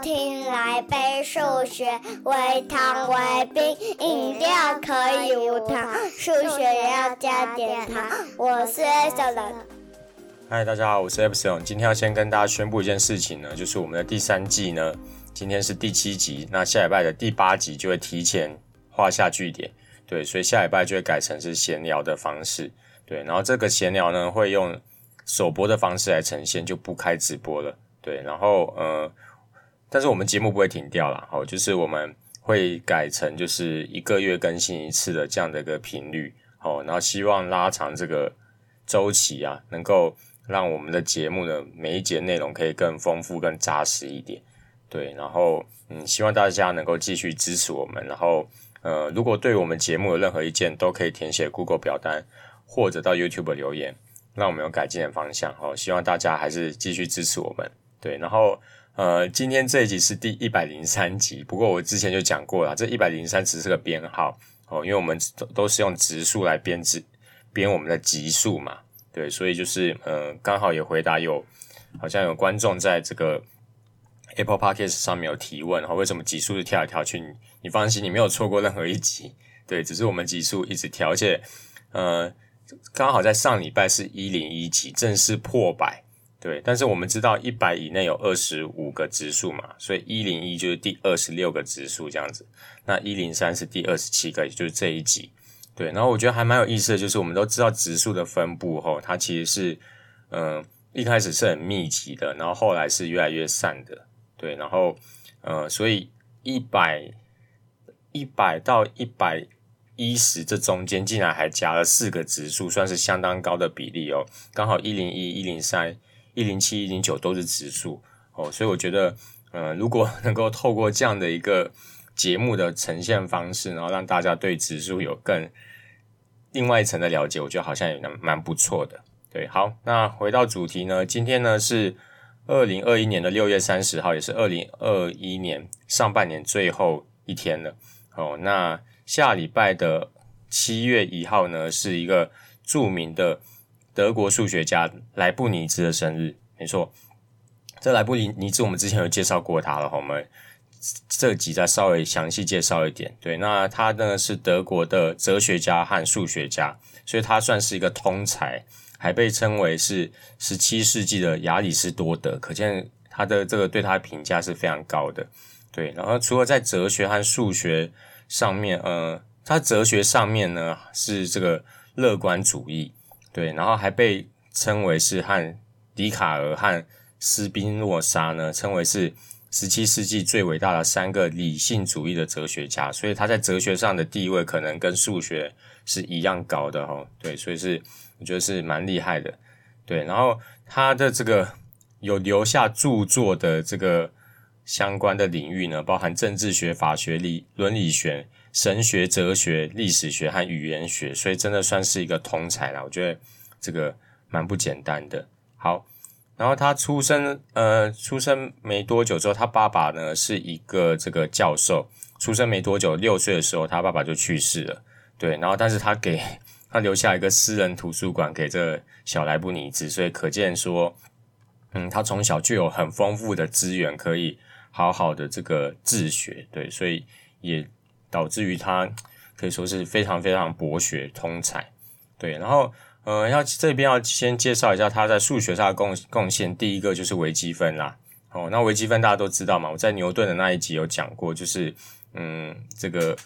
听来杯数学，微糖微冰，饮料可以无糖，数学也要加点糖。我是 Epsilon。嗨，大家好，我是 Epson。今天要先跟大家宣布一件事情呢，就是我们的第三季呢，今天是第七集，那下礼拜的第八集就会提前画下句点。对，所以下礼拜就会改成是闲聊的方式。对，然后这个闲聊呢，会用首播的方式来呈现，就不开直播了。对，然后呃，但是我们节目不会停掉啦，好，就是我们会改成就是一个月更新一次的这样的一个频率，好，然后希望拉长这个周期啊，能够让我们的节目的每一节内容可以更丰富、更扎实一点。对，然后嗯，希望大家能够继续支持我们，然后呃，如果对我们节目有任何意见，都可以填写 Google 表单或者到 YouTube 留言，让我们有改进的方向。哦，希望大家还是继续支持我们。对，然后呃，今天这一集是第一百零三集，不过我之前就讲过了，这一百零三只是个编号哦，因为我们都是用直数来编制编我们的集数嘛，对，所以就是呃，刚好也回答有好像有观众在这个 Apple Podcast 上面有提问，然后为什么集数是跳来跳去？你你放心，你没有错过任何一集，对，只是我们集数一直跳，而且呃，刚好在上礼拜是一零一集，正式破百。对，但是我们知道一百以内有二十五个质数嘛，所以一零一就是第二十六个质数这样子，那一零三是第二十七个，也就是这一集。对，然后我觉得还蛮有意思的，就是我们都知道质数的分布后，它其实是，嗯、一开始是很密集的，然后后来是越来越散的。对，然后，呃，所以一百一百到一百一十这中间竟然还夹了四个质数，算是相当高的比例哦，刚好一零一、一零三。一零七、一零九都是指数哦，所以我觉得，呃，如果能够透过这样的一个节目的呈现方式，然后让大家对指数有更另外一层的了解，我觉得好像也蛮蛮不错的。对，好，那回到主题呢，今天呢是二零二一年的六月三十号，也是二零二一年上半年最后一天了。哦，那下礼拜的七月一号呢，是一个著名的。德国数学家莱布尼兹的生日，没错，这莱布尼尼兹我们之前有介绍过他了，我们这集再稍微详细介绍一点。对，那他呢是德国的哲学家和数学家，所以他算是一个通才，还被称为是十七世纪的亚里士多德，可见他的这个对他的评价是非常高的。对，然后除了在哲学和数学上面，呃，他哲学上面呢是这个乐观主义。对，然后还被称为是和笛卡尔和斯宾诺莎呢，称为是十七世纪最伟大的三个理性主义的哲学家，所以他在哲学上的地位可能跟数学是一样高的哦。对，所以是我觉得是蛮厉害的。对，然后他的这个有留下著作的这个相关的领域呢，包含政治学、法学、理伦理学。神学、哲学、历史学和语言学，所以真的算是一个通才啦。我觉得这个蛮不简单的。好，然后他出生，呃，出生没多久之后，他爸爸呢是一个这个教授。出生没多久，六岁的时候，他爸爸就去世了。对，然后但是他给 他留下一个私人图书馆给这小莱布尼兹，所以可见说，嗯，他从小就有很丰富的资源，可以好好的这个自学。对，所以也。导致于他可以说是非常非常博学通才，对。然后，呃，要这边要先介绍一下他在数学上的贡贡献。第一个就是微积分啦。哦，那微积分大家都知道嘛，我在牛顿的那一集有讲过，就是嗯，这个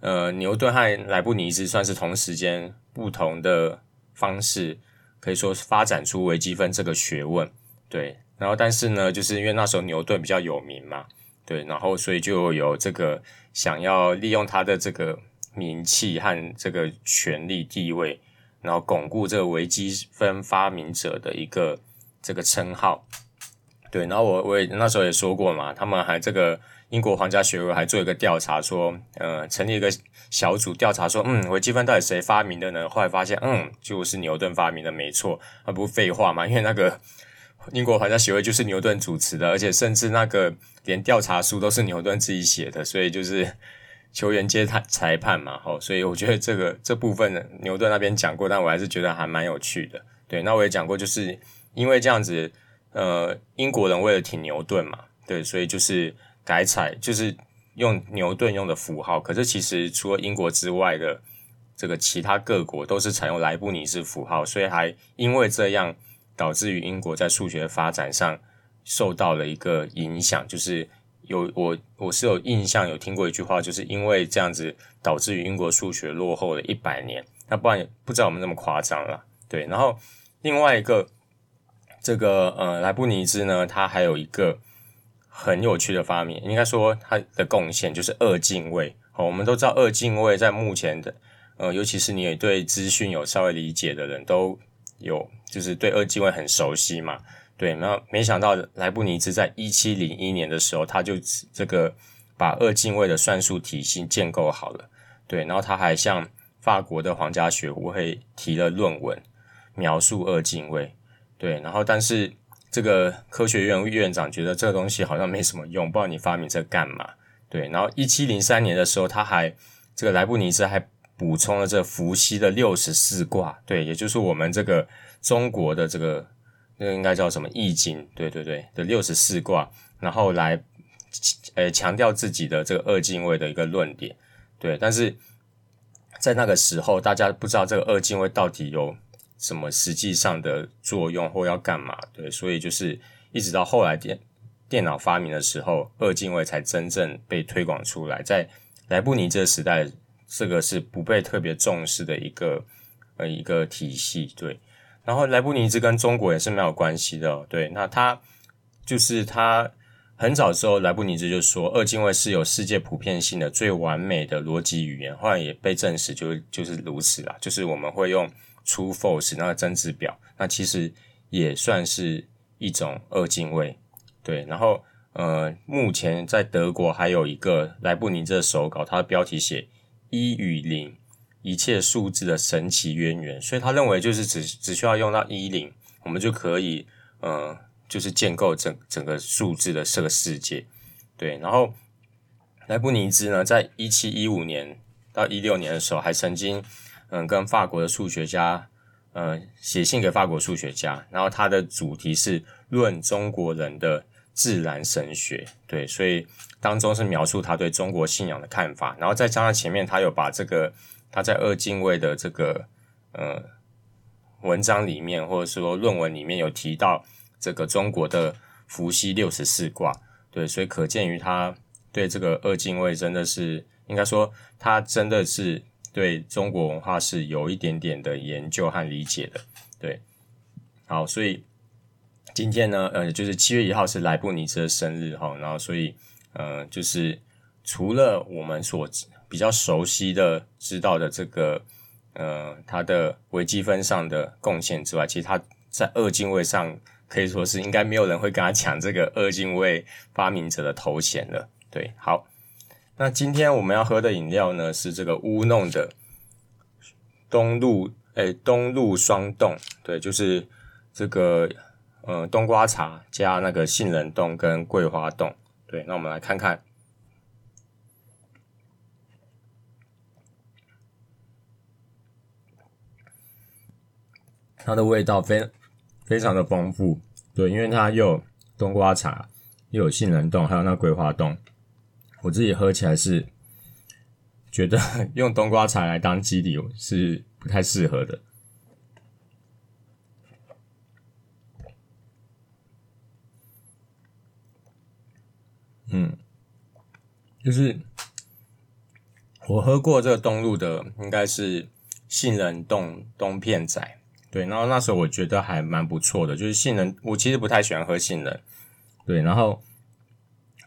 呃，牛顿和莱布尼兹算是同时间不同的方式，可以说是发展出微积分这个学问，对。然后，但是呢，就是因为那时候牛顿比较有名嘛。对，然后所以就有这个想要利用他的这个名气和这个权力地位，然后巩固这个微积分发明者的一个这个称号。对，然后我我也那时候也说过嘛，他们还这个英国皇家学会还做一个调查，说，呃，成立一个小组调查说，嗯，微积分到底谁发明的呢？后来发现，嗯，就是牛顿发明的，没错，那不废话嘛，因为那个。英国皇家学会就是牛顿主持的，而且甚至那个连调查书都是牛顿自己写的，所以就是球员接他裁判嘛，吼，所以我觉得这个这部分牛顿那边讲过，但我还是觉得还蛮有趣的。对，那我也讲过，就是因为这样子，呃，英国人为了挺牛顿嘛，对，所以就是改采，就是用牛顿用的符号。可是其实除了英国之外的这个其他各国都是采用莱布尼兹符号，所以还因为这样导致于英国在数学发展上受到了一个影响，就是有我我是有印象有听过一句话，就是因为这样子导致于英国数学落后了一百年。那不然不知道我们那么夸张了，对。然后另外一个这个呃莱布尼兹呢，他还有一个很有趣的发明，应该说他的贡献就是二进位。好，我们都知道二进位在目前的呃，尤其是你也对资讯有稍微理解的人都有，就是对二进位很熟悉嘛。对，那没想到莱布尼兹在一七零一年的时候，他就这个把二进位的算术体系建构好了。对，然后他还向法国的皇家学会提了论文，描述二进位。对，然后但是这个科学院院长觉得这个东西好像没什么用，不知道你发明这干嘛？对，然后一七零三年的时候，他还这个莱布尼兹还补充了这伏羲的六十四卦，对，也就是我们这个中国的这个那个应该叫什么易经？对对对的六十四卦，然后来呃强调自己的这个二进位的一个论点。对，但是。在那个时候，大家不知道这个二进位到底有什么实际上的作用或要干嘛，对，所以就是一直到后来电电脑发明的时候，二进位才真正被推广出来。在莱布尼兹时代，这个是不被特别重视的一个呃一个体系，对。然后莱布尼兹跟中国也是没有关系的，对。那他就是他。很早之后，莱布尼兹就说，二进位是有世界普遍性的最完美的逻辑语言。后来也被证实就，就就是如此啦。就是我们会用 true false 那个真值表，那其实也算是一种二进位。对，然后呃，目前在德国还有一个莱布尼兹的手稿，它的标题写一与零，一切数字的神奇渊源。所以他认为就是只只需要用到一零，我们就可以呃。就是建构整整个数字的这个世界，对。然后莱布尼兹呢，在一七一五年到一六年的时候，还曾经嗯跟法国的数学家呃写信给法国数学家，然后他的主题是论中国人的自然神学，对。所以当中是描述他对中国信仰的看法，然后再加上前面他有把这个他在二进位的这个呃文章里面，或者说论文里面有提到。这个中国的伏羲六十四卦，对，所以可见于他对这个二进位真的是，应该说他真的是对中国文化是有一点点的研究和理解的，对。好，所以今天呢，呃，就是七月一号是莱布尼兹的生日哈，然后所以呃，就是除了我们所比较熟悉的知道的这个呃他的微积分上的贡献之外，其实他在二进位上。可以说是应该没有人会跟他抢这个二进位发明者的头衔了。对，好，那今天我们要喝的饮料呢是这个乌弄的冬露，诶，冬露霜冻，对，就是这个呃冬瓜茶加那个杏仁冻跟桂花冻。对，那我们来看看它的味道非。非常的丰富，对，因为它又有冬瓜茶，又有杏仁冻，还有那桂花冻。我自己喝起来是觉得 用冬瓜茶来当基底是不太适合的。嗯，就是我喝过这个东路的，应该是杏仁冻冬片仔。对，然后那时候我觉得还蛮不错的，就是杏仁，我其实不太喜欢喝杏仁，对，然后，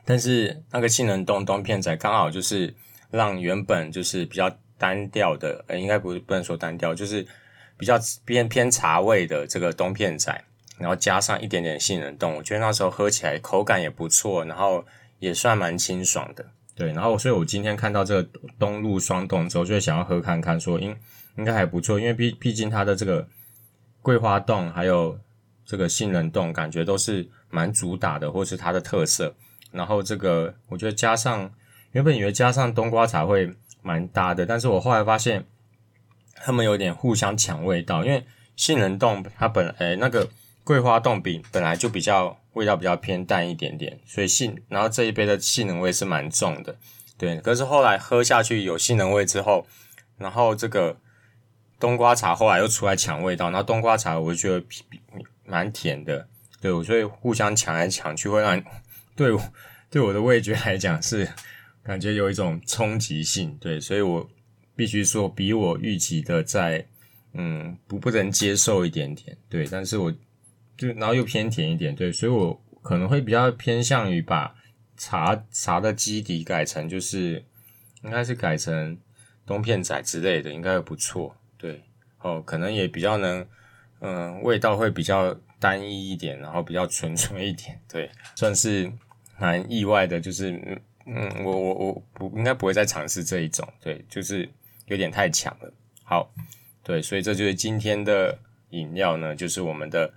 但是那个杏仁冻冬片仔刚好就是让原本就是比较单调的，呃，应该不不能说单调，就是比较偏偏茶味的这个冬片仔，然后加上一点点杏仁冻，我觉得那时候喝起来口感也不错，然后也算蛮清爽的，对，然后所以我今天看到这个冬露霜冻之后，就想要喝看看，说应应该还不错，因为毕毕竟它的这个。桂花冻还有这个杏仁冻，感觉都是蛮主打的，或是它的特色。然后这个我觉得加上原本以为加上冬瓜茶会蛮搭的，但是我后来发现他们有点互相抢味道。因为杏仁冻它本诶那个桂花冻饼本来就比较味道比较偏淡一点点，所以杏，然后这一杯的杏仁味是蛮重的，对。可是后来喝下去有杏仁味之后，然后这个冬瓜茶后来又出来抢味道，然后冬瓜茶我就觉得蛮甜的，对，所以互相抢来抢去会让对我对我的味觉来讲是感觉有一种冲击性，对，所以我必须说比我预期的在嗯不不能接受一点点，对，但是我。就然后又偏甜一点，对，所以我可能会比较偏向于把茶茶的基底改成就是应该是改成冬片仔之类的，应该不错，对，哦，可能也比较能，嗯、味道会比较单一一点，然后比较纯粹一点，对，算是蛮意外的，就是嗯嗯，我我我不应该不会再尝试这一种，对，就是有点太强了，好，对，所以这就是今天的饮料呢，就是我们的。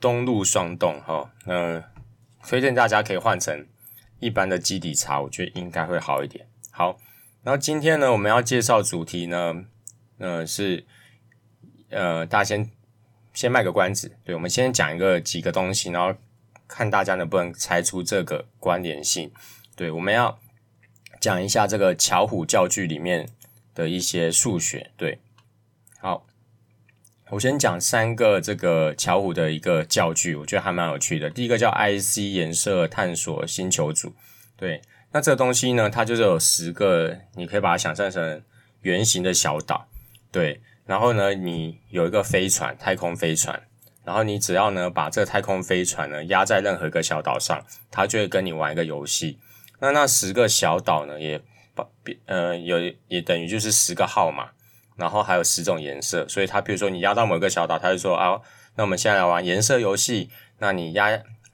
冬露霜冻哈，那推荐大家可以换成一般的基底茶，我觉得应该会好一点。好，然后今天呢，我们要介绍主题呢，呃是呃大家先先卖个关子，对，我们先讲一个几个东西，然后看大家能不能猜出这个关联性。对，我们要讲一下这个巧虎教具里面的一些数学。对，我先讲三个这个巧虎的一个教具，我觉得还蛮有趣的。第一个叫 IC 颜色探索星球组，对，那这个东西呢，它就是有十个，你可以把它想象成圆形的小岛，对。然后呢，你有一个飞船，太空飞船，然后你只要呢把这太空飞船呢压在任何一个小岛上，它就会跟你玩一个游戏。那那十个小岛呢，也把呃有也等于就是十个号码。然后还有十种颜色，所以它比如说你压到某个小岛，它就说啊，那我们现在来玩颜色游戏。那你压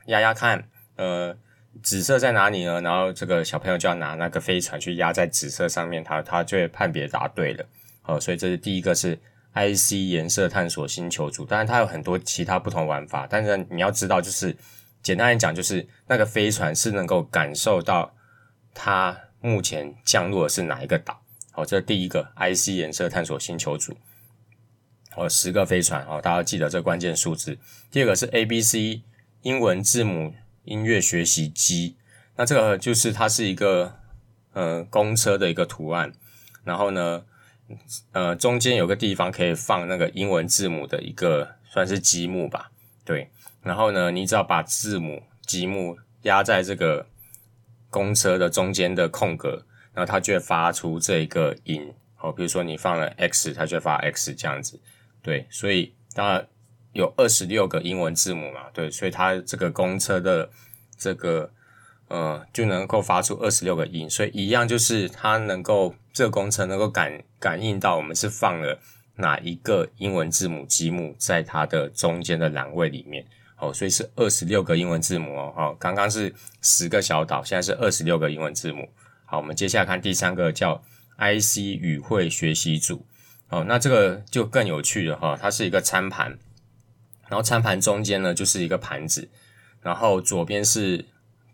压压看，呃，紫色在哪里呢？然后这个小朋友就要拿那个飞船去压在紫色上面，他他就会判别答对了。好，所以这是第一个是 IC 颜色探索星球组，当然它有很多其他不同玩法，但是你要知道，就是简单来讲，就是那个飞船是能够感受到它目前降落的是哪一个岛。好，这第一个 IC 颜色探索星球组，哦，十个飞船哦，大家记得这关键数字。第二个是 ABC 英文字母音乐学习机，那这个就是它是一个呃公车的一个图案，然后呢，呃中间有个地方可以放那个英文字母的一个算是积木吧，对，然后呢，你只要把字母积木压在这个公车的中间的空格。然后它就会发出这一个音，好，比如说你放了 X，它就会发 X 这样子，对，所以当然有二十六个英文字母嘛，对，所以它这个公车的这个呃就能够发出二十六个音，所以一样就是它能够这个公车能够感感应到我们是放了哪一个英文字母积木在它的中间的栏位里面，好，所以是二十六个英文字母哦，好，刚刚是十个小岛，现在是二十六个英文字母。好，我们接下来看第三个叫 IC 语汇学习组。哦，那这个就更有趣了哈，它是一个餐盘，然后餐盘中间呢就是一个盘子，然后左边是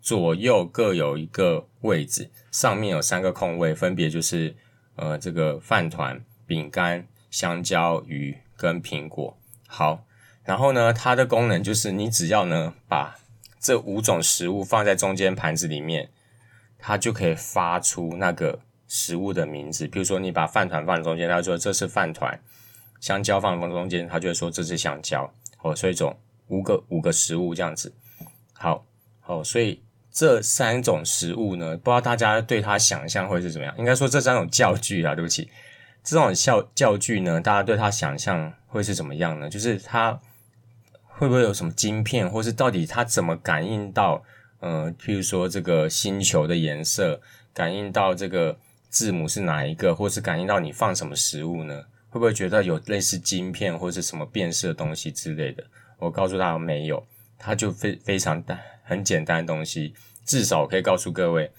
左右各有一个位置，上面有三个空位，分别就是呃这个饭团、饼干、香蕉、鱼跟苹果。好，然后呢，它的功能就是你只要呢把这五种食物放在中间盘子里面。它就可以发出那个食物的名字，比如说你把饭团放中间，它就说这是饭团；香蕉放中间，它就会说这是香蕉。哦，所以总五个五个食物这样子。好，好，所以这三种食物呢，不知道大家对它想象会是怎么样？应该说这三种教具啊，对不起，这种教教具呢，大家对它想象会是怎么样呢？就是它会不会有什么晶片，或是到底它怎么感应到？嗯、譬如说这个星球的颜色，感应到这个字母是哪一个，或是感应到你放什么食物呢？会不会觉得有类似晶片或是什么变色东西之类的？我告诉他没有，它就非非常单很简单的东西。至少可以告诉各位，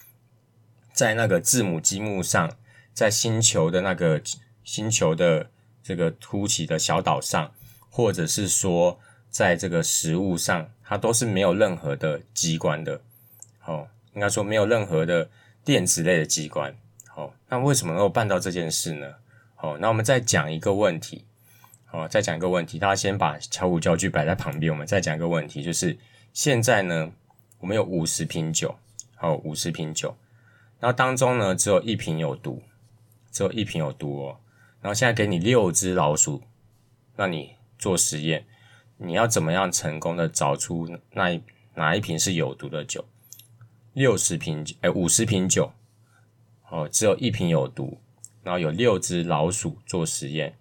在那个字母积木上，在星球的那个星球的这个凸起的小岛上，或者是说在这个食物上。它都是没有任何的机关的，好，应该说没有任何的电子类的机关，好，那为什么能够办到这件事呢？好，那我们再讲一个问题，哦，再讲一个问题，大家先把巧虎教具摆在旁边，我们再讲一个问题，就是现在呢，我们有五十瓶酒，好，五十瓶酒，然后当中呢，只有一瓶有毒，只有一瓶有毒哦。然后现在给你六只老鼠，让你做实验，你要怎么样成功的找出那一哪一瓶是有毒的酒？六十瓶，哎，五十瓶酒，哦，只有一瓶有毒，然后有六只老鼠做实验。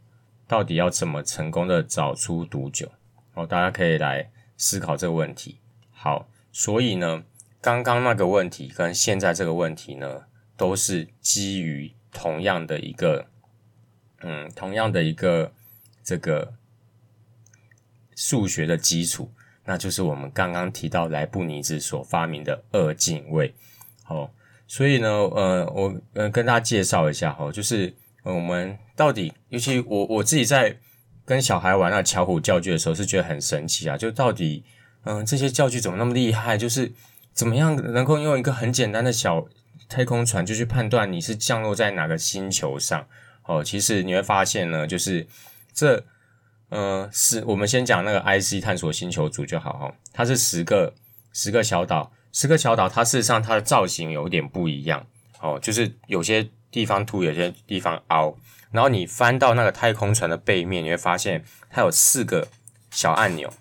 到底要怎么成功的找出毒酒？哦，大家可以来思考这个问题。好，所以呢，刚刚那个问题跟现在这个问题呢，都是基于同样的一个，嗯，同样的一个这个数学的基础，那就是我们刚刚提到莱布尼兹所发明的二进位。哦，所以呢，呃，我呃跟大家介绍一下哈，就是。我们到底，尤其我我自己在跟小孩玩那巧虎教具的时候，是觉得很神奇啊！就到底，嗯，这些教具怎么那么厉害？就是怎么样能够用一个很简单的小太空船，就去判断你是降落在哪个星球上？哦，其实你会发现呢，就是这，呃，是我们先讲那个 IC 探索星球组就好哈。它是十个十个小岛，十个小岛，它事实上它的造型有点不一样哦，就是有些。地方凸，有些地方凹，然后你翻到那个太空船的背面，你会发现它有四个小按钮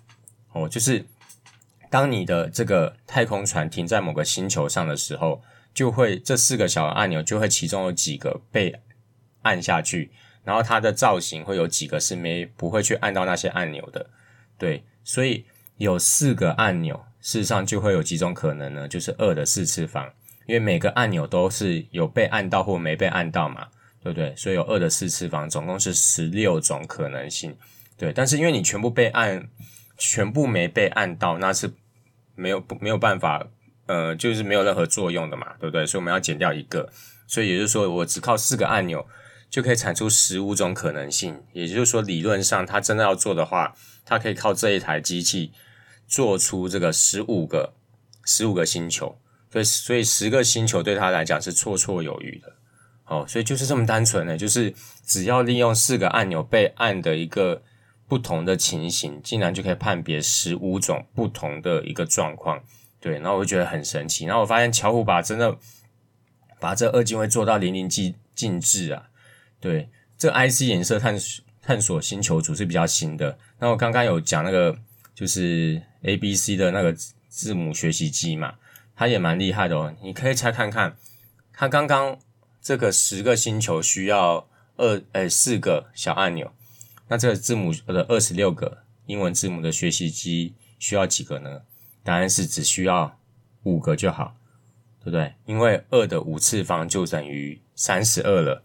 哦，就是当你的这个太空船停在某个星球上的时候，就会这四个小按钮就会其中有几个被按下去，然后它的造型会有几个是没不会去按到那些按钮的，对，所以有四个按钮，事实上就会有几种可能呢，就是二的四次方。因为每个按钮都是有被按到或没被按到嘛，对不对？所以有二的四次方，总共是十六种可能性。对，但是因为你全部被按，全部没被按到，那是没有不没有办法，呃，就是没有任何作用的嘛，对不对？所以我们要减掉一个，所以也就是说，我只靠四个按钮就可以产出十五种可能性。也就是说，理论上，他真的要做的话，他可以靠这一台机器做出这个十五个十五个星球。对，所以十个星球对他来讲是绰绰有余的，哦，所以就是这么单纯的，就是只要利用四个按钮被按的一个不同的情形，竟然就可以判别十五种不同的一个状况，对，然后我就觉得很神奇，然后我发现巧虎把真的把这二进位做到淋漓尽尽致啊，对，这 IC 颜色探索探索星球组是比较新的，那我刚刚有讲那个就是 ABC 的那个字母学习机嘛。它也蛮厉害的哦，你可以猜看看，它刚刚这个十个星球需要二诶四个小按钮，那这个字母的二十六个英文字母的学习机需要几个呢？答案是只需要五个就好，对不对？因为二的五次方就等于三十二了，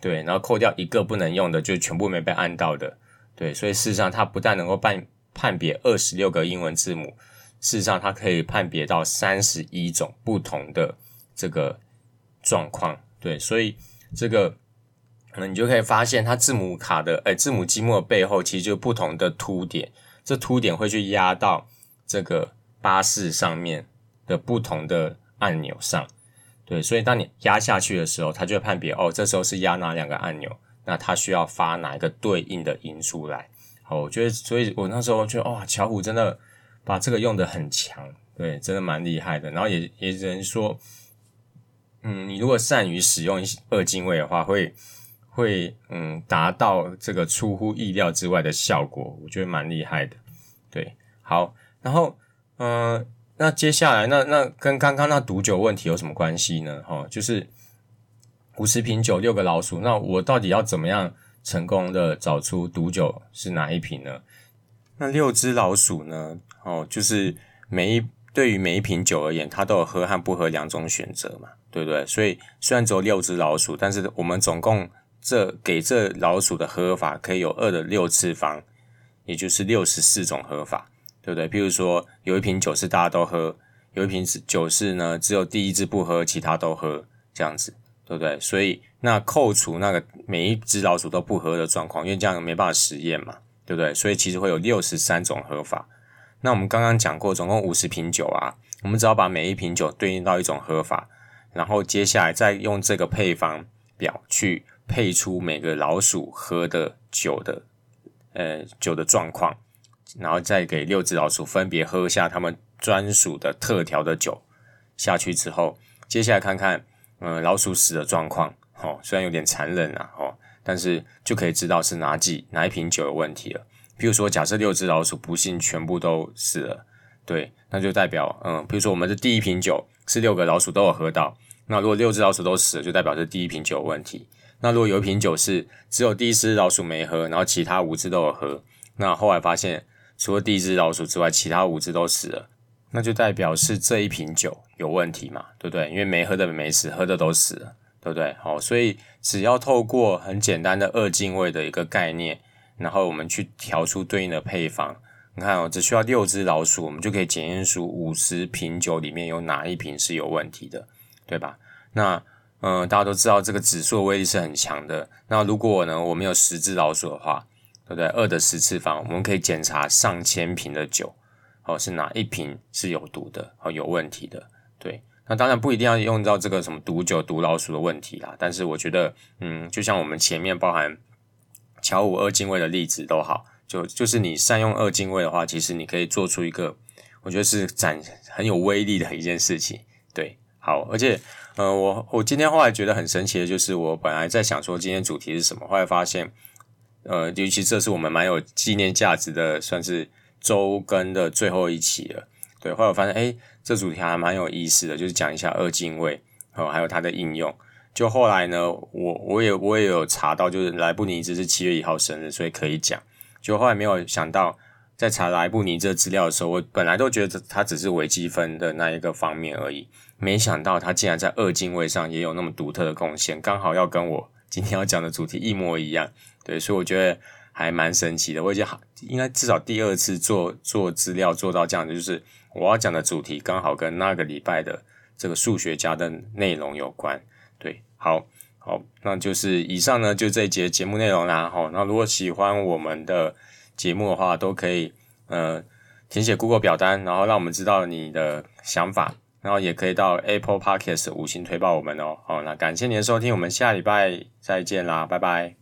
对，然后扣掉一个不能用的，就全部没被按到的，对，所以事实上它不但能够判判别二十六个英文字母。事实上，它可以判别到三十一种不同的这个状况，对，所以这个，嗯，你就可以发现，它字母卡的，哎，字母积木的背后其实就不同的凸点，这凸点会去压到这个巴士上面的不同的按钮上，对，所以当你压下去的时候，它就会判别，哦，这时候是压哪两个按钮，那它需要发哪一个对应的音出来。好，我觉得，所以我那时候觉得，哇，巧虎真的。把这个用得很强，对，真的蛮厉害的。然后也也只能说，嗯，你如果善于使用二进位的话，会会嗯达到这个出乎意料之外的效果，我觉得蛮厉害的。对，好，然后嗯、那接下来那那跟刚刚那毒酒问题有什么关系呢？哈、哦，就是五十瓶酒六个老鼠，那我到底要怎么样成功的找出毒酒是哪一瓶呢？那六只老鼠呢？哦，就是每一对于每一瓶酒而言，它都有喝和不喝两种选择嘛，对不对？所以虽然只有六只老鼠，但是我们总共这给这老鼠的喝法可以有二的六次方，也就是六十四种喝法，对不对？譬如说有一瓶酒是大家都喝，有一瓶酒是呢只有第一只不喝，其他都喝，这样子，对不对？所以那扣除那个每一只老鼠都不喝的状况，因为这样没办法实验嘛。对不对？所以其实会有六十三种喝法。那我们刚刚讲过，总共五十瓶酒啊，我们只要把每一瓶酒对应到一种喝法，然后接下来再用这个配方表去配出每个老鼠喝的酒的呃酒的状况，然后再给六只老鼠分别喝下他们专属的特调的酒下去之后，接下来看看嗯、老鼠死的状况。哦，虽然有点残忍啊，哦，但是就可以知道是哪几哪一瓶酒有问题了。譬如说，假设六只老鼠不幸全部都死了，对，那就代表嗯，譬如说我们的第一瓶酒是六个老鼠都有喝到，那如果六只老鼠都死了，就代表这第一瓶酒有问题。那如果有一瓶酒是只有第一只老鼠没喝，然后其他五只都有喝，那后来发现除了第一只老鼠之外，其他五只都死了，那就代表是这一瓶酒有问题嘛，对不对？因为没喝的没死，喝的都死了，对不对？好，所以只要透过很简单的二进位的一个概念，然后我们去调出对应的配方，你看哦，只需要六只老鼠，我们就可以检验出五十瓶酒里面有哪一瓶是有问题的，对吧？那嗯，大家都知道这个指数的威力是很强的。那如果呢，我们有十只老鼠的话，对不对？二的十次方，我们可以检查上千瓶的酒，哦，是哪一瓶是有毒的，哦，有问题的。对，那当然不一定要用到这个什么毒酒、毒老鼠的问题啦。但是我觉得，嗯，就像我们前面包含巧五二进位的例子都好，就就是你善用二进位的话，其实你可以做出一个，我觉得是展很有威力的一件事情。对，好，而且。呃，我我今天后来觉得很神奇的，就是我本来在想说今天主题是什么，后来发现，呃，尤其这是我们蛮有纪念价值的，算是周更的最后一期了。对，后来我发现，哎，这主题还蛮有意思的，就是讲一下二进位，哦，还有它的应用。就后来呢，我我也我也有查到，就是莱布尼兹是七月一号生日，所以可以讲。就后来没有想到，在查莱布尼兹资料的时候，我本来都觉得它只是微积分的那一个方面而已。没想到他竟然在二进位上也有那么独特的贡献，刚好要跟我今天要讲的主题一模一样，对，所以我觉得还蛮神奇的。我已经好，应该至少第二次做做资料做到这样的，就是我要讲的主题刚好跟那个礼拜的这个数学家的内容有关。对，好，好，那就是以上呢就这一节节目内容啦。好，那如果喜欢我们的节目的话，都可以呃填写 Google 表单，然后让我们知道你的想法。然后也可以到 Apple Podcast 五星推爆我们哦。好，那感谢您的收听，我们下礼拜再见啦，拜拜。